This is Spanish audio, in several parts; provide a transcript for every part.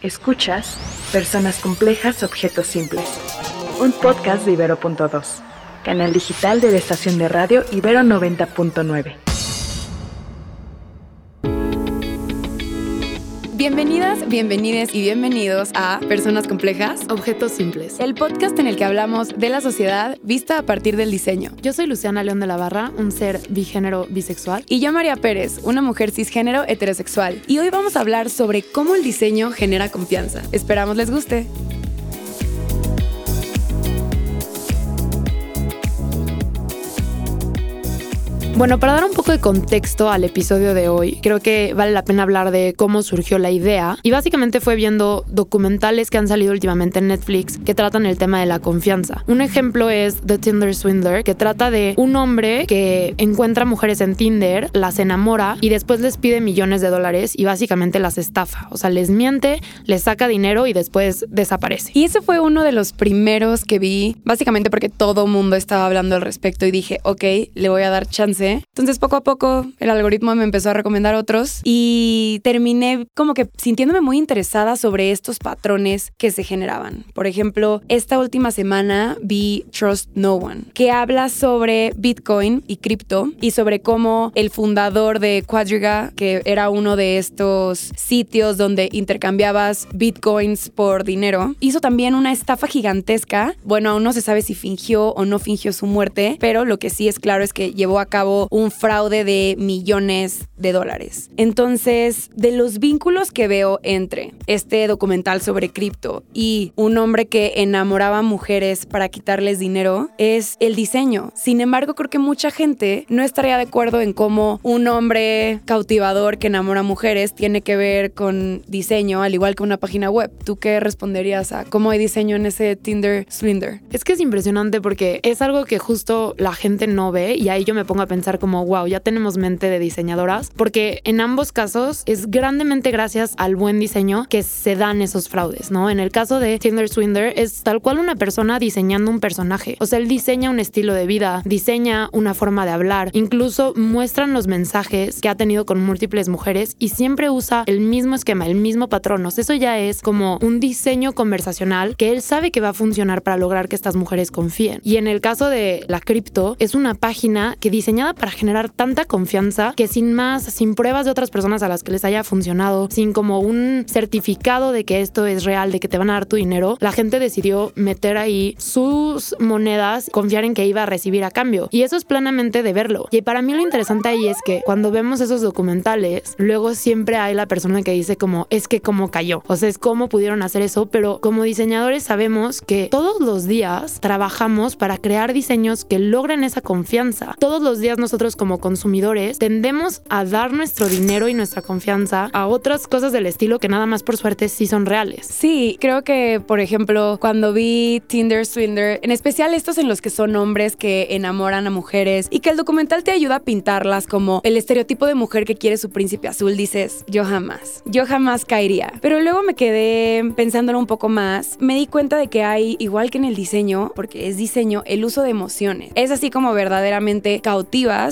Escuchas Personas Complejas, Objetos Simples, un podcast de Ibero.2, canal digital de la estación de radio Ibero 90.9. Bienvenidas, y bienvenidos a Personas Complejas, Objetos Simples, el podcast en el que hablamos de la sociedad vista a partir del diseño. Yo soy Luciana León de la Barra, un ser bigénero bisexual. Y yo María Pérez, una mujer cisgénero heterosexual. Y hoy vamos a hablar sobre cómo el diseño genera confianza. Esperamos les guste. Bueno, para dar un poco de contexto al episodio de hoy, creo que vale la pena hablar de cómo surgió la idea. Y básicamente fue viendo documentales que han salido últimamente en Netflix que tratan el tema de la confianza. Un ejemplo es The Tinder Swindler, que trata de un hombre que encuentra mujeres en Tinder, las enamora y después les pide millones de dólares y básicamente las estafa. O sea, les miente, les saca dinero y después desaparece. Y ese fue uno de los primeros que vi, básicamente porque todo mundo estaba hablando al respecto y dije, ok, le voy a dar chance entonces poco a poco el algoritmo me empezó a recomendar otros y terminé como que sintiéndome muy interesada sobre estos patrones que se generaban. Por ejemplo, esta última semana vi Trust No One, que habla sobre Bitcoin y cripto y sobre cómo el fundador de Quadriga, que era uno de estos sitios donde intercambiabas bitcoins por dinero, hizo también una estafa gigantesca. Bueno, aún no se sabe si fingió o no fingió su muerte, pero lo que sí es claro es que llevó a cabo un fraude de millones de dólares. Entonces, de los vínculos que veo entre este documental sobre cripto y un hombre que enamoraba a mujeres para quitarles dinero, es el diseño. Sin embargo, creo que mucha gente no estaría de acuerdo en cómo un hombre cautivador que enamora a mujeres tiene que ver con diseño, al igual que una página web. ¿Tú qué responderías a cómo hay diseño en ese Tinder Swindler? Es que es impresionante porque es algo que justo la gente no ve y ahí yo me pongo a pensar como, wow, ya tenemos mente de diseñadoras, porque en ambos casos es grandemente gracias al buen diseño que se dan esos fraudes, ¿no? En el caso de Tinder Swindler es tal cual una persona diseñando un personaje, o sea, él diseña un estilo de vida, diseña una forma de hablar, incluso muestran los mensajes que ha tenido con múltiples mujeres y siempre usa el mismo esquema, el mismo patrón, o sea, eso ya es como un diseño conversacional que él sabe que va a funcionar para lograr que estas mujeres confíen. Y en el caso de la cripto, es una página que diseñada para generar tanta confianza que sin más, sin pruebas de otras personas a las que les haya funcionado, sin como un certificado de que esto es real, de que te van a dar tu dinero, la gente decidió meter ahí sus monedas, confiar en que iba a recibir a cambio. Y eso es plenamente de verlo. Y para mí lo interesante ahí es que cuando vemos esos documentales, luego siempre hay la persona que dice como, es que cómo cayó. O sea, es cómo pudieron hacer eso, pero como diseñadores sabemos que todos los días trabajamos para crear diseños que logren esa confianza. Todos los días nosotros como consumidores tendemos a dar nuestro dinero y nuestra confianza a otras cosas del estilo que nada más por suerte sí son reales. Sí, creo que por ejemplo cuando vi Tinder Swindler, en especial estos en los que son hombres que enamoran a mujeres y que el documental te ayuda a pintarlas como el estereotipo de mujer que quiere su príncipe azul, dices, yo jamás, yo jamás caería. Pero luego me quedé pensándolo un poco más, me di cuenta de que hay, igual que en el diseño, porque es diseño, el uso de emociones. Es así como verdaderamente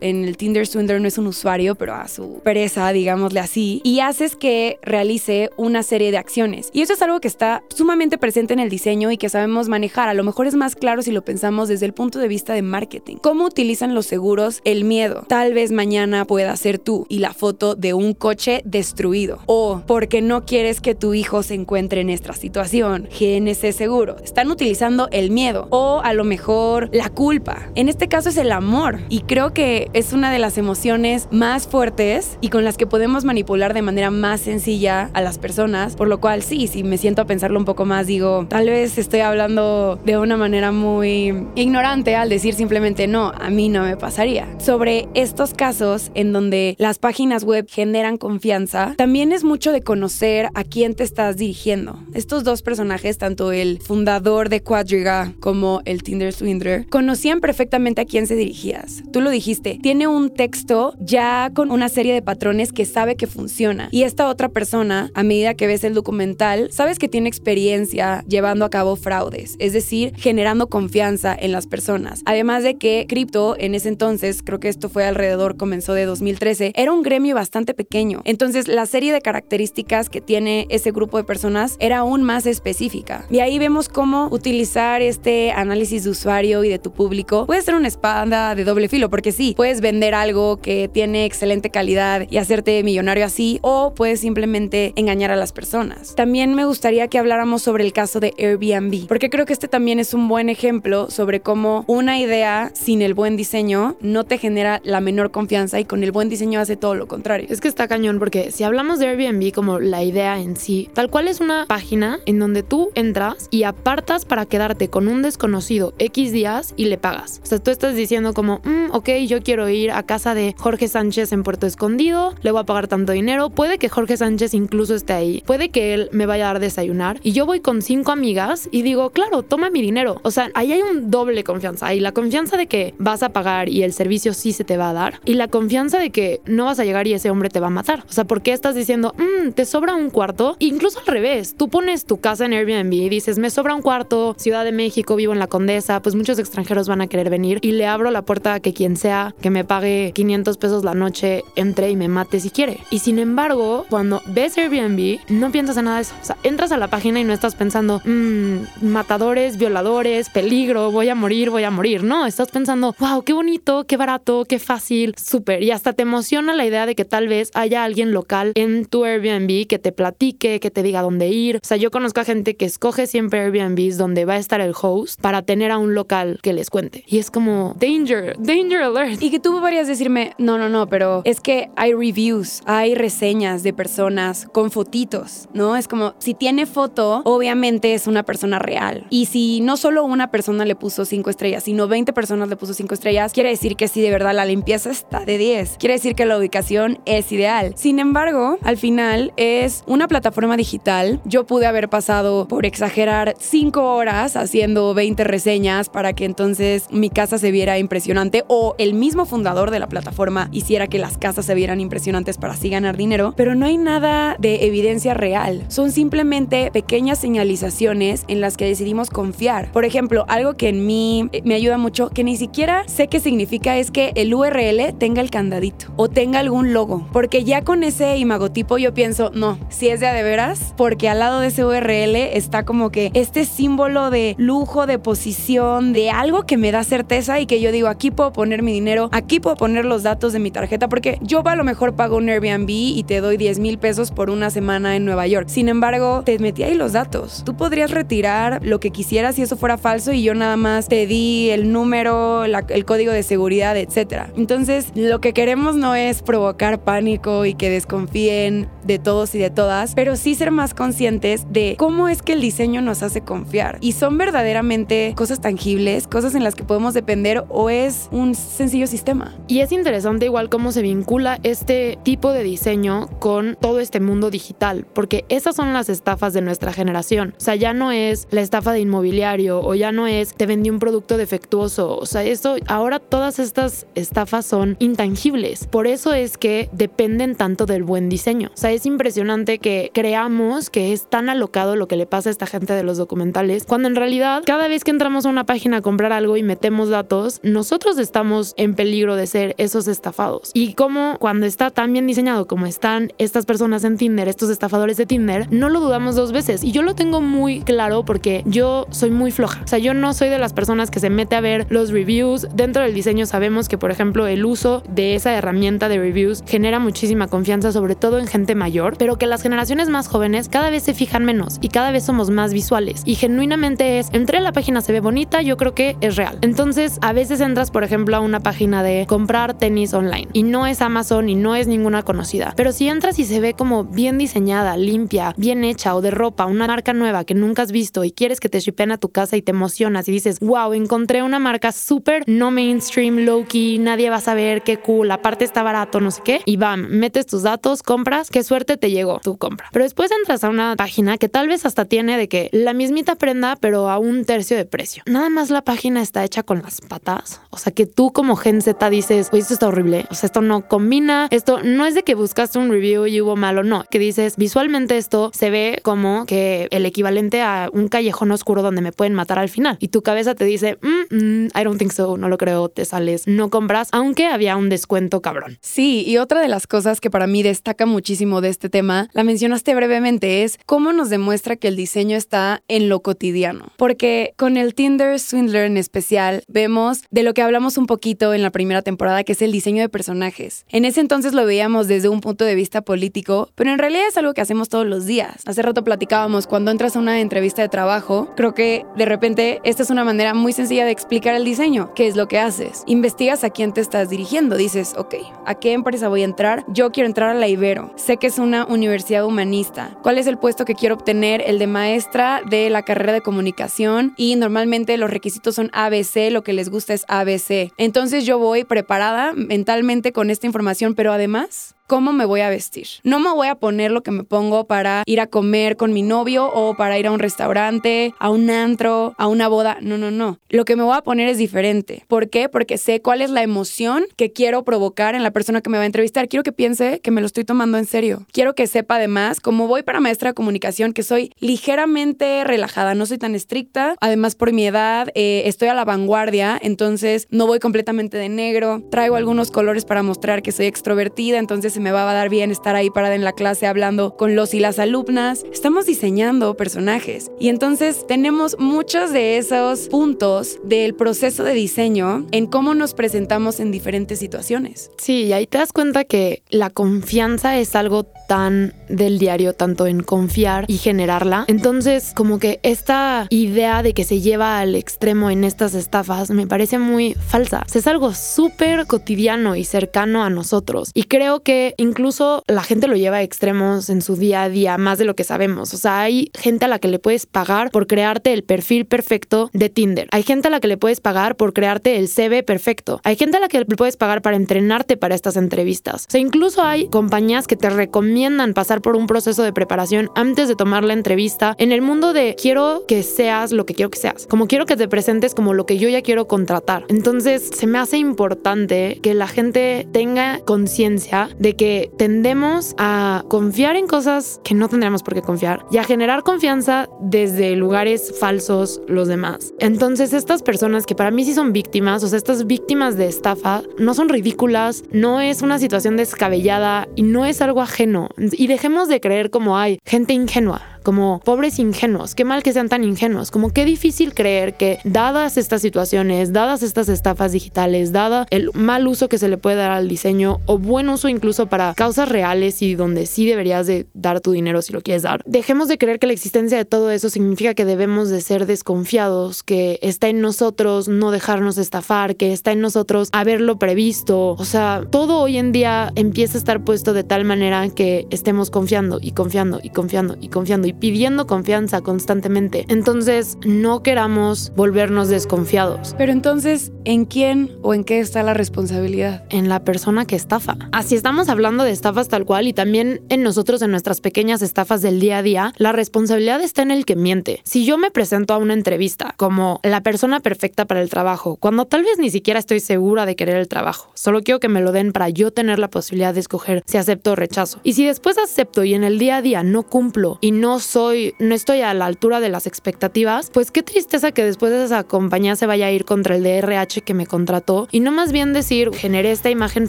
en el Tinder Swindler no es un usuario, pero a su pereza, digámosle así, y haces que realice una serie de acciones. Y eso es algo que está sumamente presente en el diseño y que sabemos manejar. A lo mejor es más claro si lo pensamos desde el punto de vista de marketing. ¿Cómo utilizan los seguros el miedo? Tal vez mañana pueda ser tú y la foto de un coche destruido. O porque no quieres que tu hijo se encuentre en esta situación. GNC Seguro. Están utilizando el miedo. O a lo mejor la culpa. En este caso es el amor. Y creo que es una de las emociones más fuertes y con las que podemos manipular de manera más sencilla a las personas, por lo cual sí, si me siento a pensarlo un poco más, digo, tal vez estoy hablando de una manera muy ignorante al decir simplemente no, a mí no me pasaría. Sobre estos casos en donde las páginas web generan confianza, también es mucho de conocer a quién te estás dirigiendo. Estos dos personajes, tanto el fundador de Quadriga como el Tinder Swindler, conocían perfectamente a quién se dirigías. Tú lo dijiste dijiste, tiene un texto ya con una serie de patrones que sabe que funciona. Y esta otra persona, a medida que ves el documental, sabes que tiene experiencia llevando a cabo fraudes, es decir, generando confianza en las personas. Además de que cripto en ese entonces, creo que esto fue alrededor, comenzó de 2013, era un gremio bastante pequeño. Entonces la serie de características que tiene ese grupo de personas era aún más específica. Y ahí vemos cómo utilizar este análisis de usuario y de tu público puede ser una espada de doble filo, porque sí, puedes vender algo que tiene excelente calidad y hacerte millonario así, o puedes simplemente engañar a las personas. También me gustaría que habláramos sobre el caso de Airbnb, porque creo que este también es un buen ejemplo sobre cómo una idea sin el buen diseño no te genera la menor confianza y con el buen diseño hace todo lo contrario. Es que está cañón porque si hablamos de Airbnb como la idea en sí, tal cual es una página en donde tú entras y apartas para quedarte con un desconocido X días y le pagas. O sea, tú estás diciendo como, mm, ok, yo quiero ir a casa de Jorge Sánchez en Puerto Escondido, le voy a pagar tanto dinero, puede que Jorge Sánchez incluso esté ahí, puede que él me vaya a dar desayunar y yo voy con cinco amigas y digo, claro, toma mi dinero. O sea, ahí hay un doble confianza, ahí la confianza de que vas a pagar y el servicio sí se te va a dar y la confianza de que no vas a llegar y ese hombre te va a matar. O sea, ¿por qué estás diciendo, mmm, te sobra un cuarto? Incluso al revés, tú pones tu casa en Airbnb y dices, me sobra un cuarto, Ciudad de México, vivo en la Condesa, pues muchos extranjeros van a querer venir y le abro la puerta a que quien sea que me pague 500 pesos la noche entre y me mate si quiere. Y sin embargo, cuando ves Airbnb, no piensas en nada de eso. O sea, entras a la página y no estás pensando, mmm, matadores, violadores, peligro, voy a morir, voy a morir. No, estás pensando, wow, qué bonito, qué barato, qué fácil, súper. Y hasta te emociona la idea de que tal vez haya alguien local en tu Airbnb que te platique, que te diga dónde ir. O sea, yo conozco a gente que escoge siempre Airbnbs donde va a estar el host para tener a un local que les cuente. Y es como, danger, danger alert. Y que tú podrías decirme, no, no, no, pero es que hay reviews, hay reseñas de personas con fotitos, ¿no? Es como, si tiene foto, obviamente es una persona real. Y si no solo una persona le puso cinco estrellas, sino 20 personas le puso cinco estrellas, quiere decir que sí, de verdad, la limpieza está de 10. Quiere decir que la ubicación es ideal. Sin embargo, al final es una plataforma digital. Yo pude haber pasado, por exagerar, cinco horas haciendo 20 reseñas para que entonces mi casa se viera impresionante o el mismo fundador de la plataforma hiciera que las casas se vieran impresionantes para así ganar dinero, pero no hay nada de evidencia real. Son simplemente pequeñas señalizaciones en las que decidimos confiar. Por ejemplo, algo que en mí me ayuda mucho, que ni siquiera sé qué significa, es que el URL tenga el candadito o tenga algún logo, porque ya con ese imagotipo yo pienso, no, si es de a de veras, porque al lado de ese URL está como que este símbolo de lujo, de posición, de algo que me da certeza y que yo digo, aquí puedo poner mi aquí puedo poner los datos de mi tarjeta, porque yo a lo mejor pago un Airbnb y te doy 10 mil pesos por una semana en Nueva York. Sin embargo, te metí ahí los datos. Tú podrías retirar lo que quisieras si eso fuera falso y yo nada más te di el número, el código de seguridad, etc. Entonces, lo que queremos no es provocar pánico y que desconfíen de todos y de todas, pero sí ser más conscientes de cómo es que el diseño nos hace confiar. Y son verdaderamente cosas tangibles, cosas en las que podemos depender o es un sencillo sistema. Y es interesante igual cómo se vincula este tipo de diseño con todo este mundo digital, porque esas son las estafas de nuestra generación. O sea, ya no es la estafa de inmobiliario o ya no es te vendí un producto defectuoso. O sea, eso ahora todas estas estafas son intangibles. Por eso es que dependen tanto del buen diseño. O sea, es impresionante que creamos que es tan alocado lo que le pasa a esta gente de los documentales, cuando en realidad cada vez que entramos a una página a comprar algo y metemos datos, nosotros estamos en peligro de ser esos estafados. Y como cuando está tan bien diseñado como están estas personas en Tinder, estos estafadores de Tinder, no lo dudamos dos veces. Y yo lo tengo muy claro porque yo soy muy floja. O sea, yo no soy de las personas que se mete a ver los reviews. Dentro del diseño sabemos que, por ejemplo, el uso de esa herramienta de reviews genera muchísima confianza, sobre todo en gente mayor, pero que las generaciones más jóvenes cada vez se fijan menos y cada vez somos más visuales. Y genuinamente es, entré a la página, se ve bonita, yo creo que es real. Entonces, a veces entras, por ejemplo, a una página de comprar tenis online y no es Amazon y no es ninguna conocida. Pero si entras y se ve como bien diseñada, limpia, bien hecha o de ropa, una marca nueva que nunca has visto y quieres que te shipen a tu casa y te emocionas y dices, wow, encontré una marca súper no mainstream, low key, nadie va a saber qué cool, aparte está barato, no sé qué, y bam, metes tus datos, compras, qué suerte te llegó tu compra. Pero después entras a una página que tal vez hasta tiene de que la mismita prenda, pero a un tercio de precio. Nada más la página está hecha con las patas, o sea que tú como Gen Z dices, oye, esto está horrible, o sea, esto no combina, esto no es de que buscaste un review y hubo malo, no, que dices, visualmente esto se ve como que el equivalente a un callejón oscuro donde me pueden matar al final. Y tu cabeza te dice, mm, mm, I don't think so, no lo creo, te sales, no compras, aunque había un descuento cabrón. Sí, y otra de las cosas que para mí destaca muchísimo de este tema, la mencionaste brevemente, es cómo nos demuestra que el diseño está en lo cotidiano. Porque con el Tinder Swindler en especial, vemos de lo que hablamos un poquito en la primera temporada, que es el diseño de personajes. En ese entonces lo veíamos desde un punto de vista político, pero en realidad es algo que hacemos todos los días. Hace rato platicábamos, cuando entras a una entrevista de trabajo, creo que de repente esta es una manera muy sencilla de explicar el diseño. ¿Qué es lo que haces? Investigas a quién te estás dirigiendo. Dices, ok, ¿a qué empresa voy a entrar? Yo quiero entrar a la Ibero. Sé que es una universidad humanista. ¿Cuál es el puesto que quiero obtener? El de maestra de la carrera de comunicación y normalmente los requisitos son ABC, lo que les gusta es ABC. Entonces yo voy preparada mentalmente con esta información, pero además cómo me voy a vestir. No me voy a poner lo que me pongo para ir a comer con mi novio o para ir a un restaurante, a un antro, a una boda. No, no, no. Lo que me voy a poner es diferente. ¿Por qué? Porque sé cuál es la emoción que quiero provocar en la persona que me va a entrevistar. Quiero que piense que me lo estoy tomando en serio. Quiero que sepa además, como voy para maestra de comunicación, que soy ligeramente relajada, no soy tan estricta. Además, por mi edad, eh, estoy a la vanguardia, entonces no voy completamente de negro. Traigo algunos colores para mostrar que soy extrovertida, entonces me va a dar bien estar ahí parada en la clase hablando con los y las alumnas. Estamos diseñando personajes y entonces tenemos muchos de esos puntos del proceso de diseño en cómo nos presentamos en diferentes situaciones. Sí, y ahí te das cuenta que la confianza es algo tan del diario, tanto en confiar y generarla. Entonces, como que esta idea de que se lleva al extremo en estas estafas me parece muy falsa. es algo súper cotidiano y cercano a nosotros. Y creo que incluso la gente lo lleva a extremos en su día a día, más de lo que sabemos. O sea, hay gente a la que le puedes pagar por crearte el perfil perfecto de Tinder. Hay gente a la que le puedes pagar por crearte el CV perfecto. Hay gente a la que le puedes pagar para entrenarte para estas entrevistas. O sea, incluso hay compañías que te recomiendan pasar por un proceso de preparación antes de tomar la entrevista en el mundo de quiero que seas lo que quiero que seas. Como quiero que te presentes como lo que yo ya quiero contratar. Entonces, se me hace importante que la gente tenga conciencia de que tendemos a confiar en cosas que no tendríamos por qué confiar y a generar confianza desde lugares falsos los demás. Entonces estas personas que para mí sí son víctimas, o sea, estas víctimas de estafa, no son ridículas, no es una situación descabellada y no es algo ajeno. Y dejemos de creer como hay gente ingenua como pobres ingenuos, qué mal que sean tan ingenuos, como qué difícil creer que dadas estas situaciones, dadas estas estafas digitales, dada el mal uso que se le puede dar al diseño o buen uso incluso para causas reales y donde sí deberías de dar tu dinero si lo quieres dar, dejemos de creer que la existencia de todo eso significa que debemos de ser desconfiados, que está en nosotros no dejarnos estafar, que está en nosotros haberlo previsto, o sea, todo hoy en día empieza a estar puesto de tal manera que estemos confiando y confiando y confiando y confiando pidiendo confianza constantemente. Entonces, no queramos volvernos desconfiados. Pero entonces, ¿en quién o en qué está la responsabilidad? En la persona que estafa. Así estamos hablando de estafas tal cual y también en nosotros, en nuestras pequeñas estafas del día a día, la responsabilidad está en el que miente. Si yo me presento a una entrevista como la persona perfecta para el trabajo, cuando tal vez ni siquiera estoy segura de querer el trabajo, solo quiero que me lo den para yo tener la posibilidad de escoger si acepto o rechazo. Y si después acepto y en el día a día no cumplo y no soy, no estoy a la altura de las expectativas, pues qué tristeza que después de esa compañía se vaya a ir contra el DRH que me contrató y no más bien decir, generé esta imagen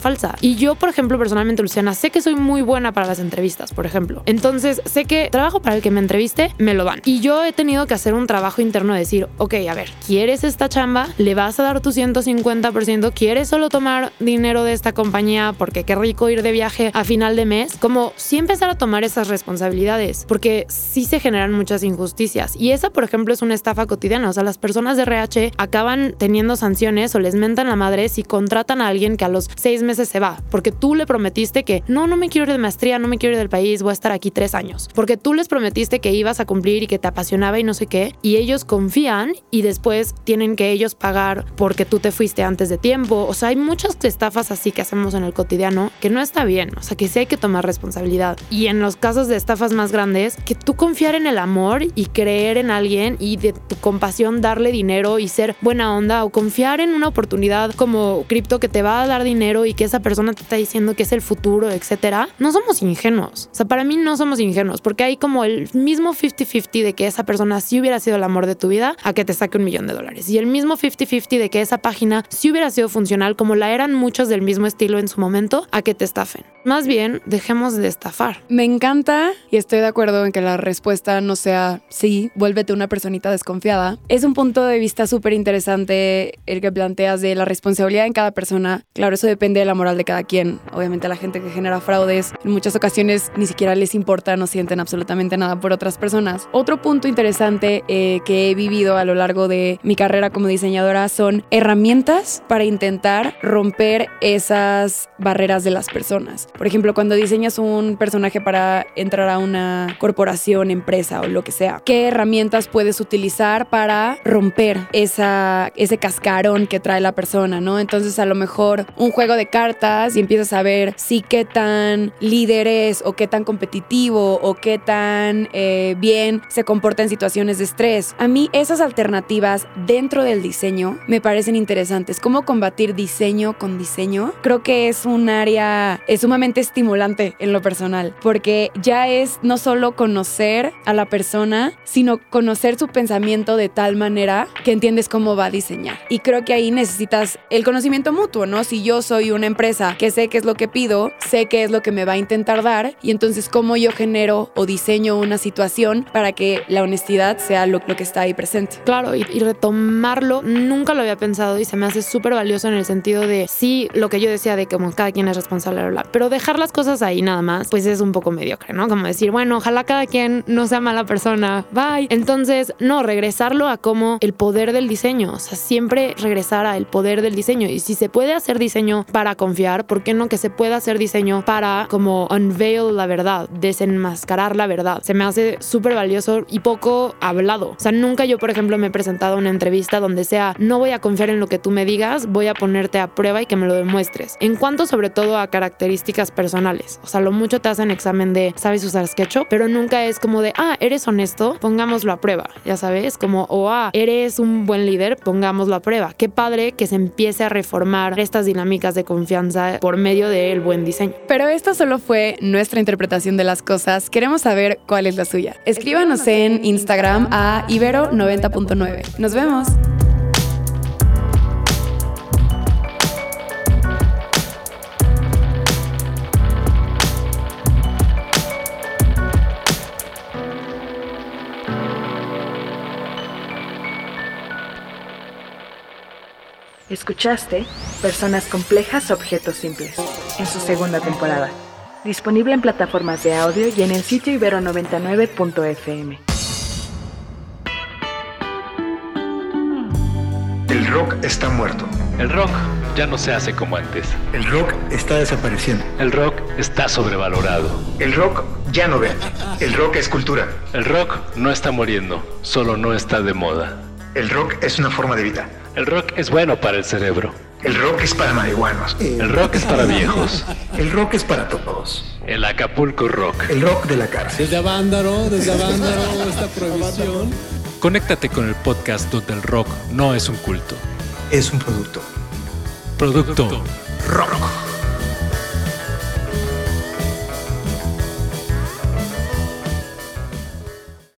falsa. Y yo, por ejemplo, personalmente, Luciana, sé que soy muy buena para las entrevistas, por ejemplo. Entonces, sé que trabajo para el que me entreviste, me lo dan. Y yo he tenido que hacer un trabajo interno de decir, ok, a ver, ¿quieres esta chamba? ¿Le vas a dar tu 150%? ¿Quieres solo tomar dinero de esta compañía porque qué rico ir de viaje a final de mes? Como sí empezar a tomar esas responsabilidades, porque sí se generan muchas injusticias. Y esa, por ejemplo, es una estafa cotidiana. O sea, las personas de RH acaban teniendo sanciones o les mentan la madre si contratan a alguien que a los seis meses se va. Porque tú le prometiste que no, no me quiero ir de maestría, no me quiero ir del país, voy a estar aquí tres años. Porque tú les prometiste que ibas a cumplir y que te apasionaba y no sé qué. Y ellos confían y después tienen que ellos pagar porque tú te fuiste antes de tiempo. O sea, hay muchas estafas así que hacemos en el cotidiano que no está bien. O sea, que sí hay que tomar responsabilidad. Y en los casos de estafas más grandes, que tú confiar en el amor y creer en alguien y de tu compasión darle dinero y ser buena onda o confiar en una oportunidad como cripto que te va a dar dinero y que esa persona te está diciendo que es el futuro, etcétera, no somos ingenuos. O sea, para mí no somos ingenuos porque hay como el mismo 50-50 de que esa persona sí hubiera sido el amor de tu vida a que te saque un millón de dólares. Y el mismo 50-50 de que esa página sí hubiera sido funcional como la eran muchos del mismo estilo en su momento a que te estafen. Más bien, dejemos de estafar. Me encanta y estoy de acuerdo en que la respuesta no sea sí, vuélvete una personita desconfiada. Es un punto de vista súper interesante el que planteas de la responsabilidad en cada persona. Claro, eso depende de la moral de cada quien. Obviamente la gente que genera fraudes en muchas ocasiones ni siquiera les importa, no sienten absolutamente nada por otras personas. Otro punto interesante eh, que he vivido a lo largo de mi carrera como diseñadora son herramientas para intentar romper esas barreras de las personas. Por ejemplo, cuando diseñas un personaje para entrar a una corporación, empresa o lo que sea, ¿qué herramientas puedes utilizar para romper esa, ese cascarón que trae la persona, ¿no? Entonces a lo mejor un juego de cartas y empiezas a ver si qué tan líder es o qué tan competitivo o qué tan eh, bien se comporta en situaciones de estrés. A mí esas alternativas dentro del diseño me parecen interesantes. ¿Cómo combatir diseño con diseño? Creo que es un área es sumamente estimulante en lo personal, porque ya es no solo conocer a la persona, sino conocer su pensamiento de tal manera que entiendes cómo va a diseñar. Y creo que ahí necesitas el conocimiento mutuo, ¿no? Si yo soy una empresa que sé qué es lo que pido, sé qué es lo que me va a intentar dar, y entonces cómo yo genero o diseño una situación para que la honestidad sea lo, que está ahí presente. Claro, y, y retomarlo, nunca lo había pensado y se me hace súper valioso en el sentido de sí, lo que yo decía de que como cada quien es responsable, bla, bla, pero dejar las cosas ahí nada más, pues es un poco mediocre, ¿no? Como decir, bueno, ojalá cada quien no sea mala persona, bye. Entonces, no, regresarlo a como el poder del diseño, o sea, siempre regresar al poder del diseño. Y si se puede hacer diseño para confiar, ¿por qué no que se pueda hacer diseño para como unveil la verdad, desenmascarar la verdad? Se me hace súper valioso y poco hablado. O sea, nunca yo, por ejemplo, me he presentado a una entrevista donde sea, no voy a confiar en lo que tú me digas, voy a ponerte a prueba y que me lo demuestres. En cuanto sobre todo a características personales. O sea, lo mucho te hacen examen de sabes usar SketchUp, pero nunca es como de, ah, eres honesto, pongámoslo a prueba. Ya sabes, como, o ah, eres un buen líder, pongámoslo a prueba. Qué padre que se empiece a reformar estas dinámicas de confianza por medio del buen diseño. Pero esta solo fue nuestra interpretación de las cosas. Queremos saber cuál es la suya. Escríbanos en Instagram a Ibero90.9. Nos vemos. Escuchaste Personas Complejas, Objetos Simples, en su segunda temporada. Disponible en plataformas de audio y en el sitio ibero99.fm. El rock está muerto. El rock ya no se hace como antes. El rock está desapareciendo. El rock está sobrevalorado. El rock ya no vende. El rock es cultura. El rock no está muriendo, solo no está de moda. El rock es una forma de vida. El rock es bueno para el cerebro. El rock es para marihuanos. El rock es para viejos. El rock es para todos. El Acapulco Rock. El rock de la cárcel. Desde Avándaro, desde Avándaro, esta prohibición. Conéctate con el podcast donde el rock no es un culto. Es un producto. Producto Rock.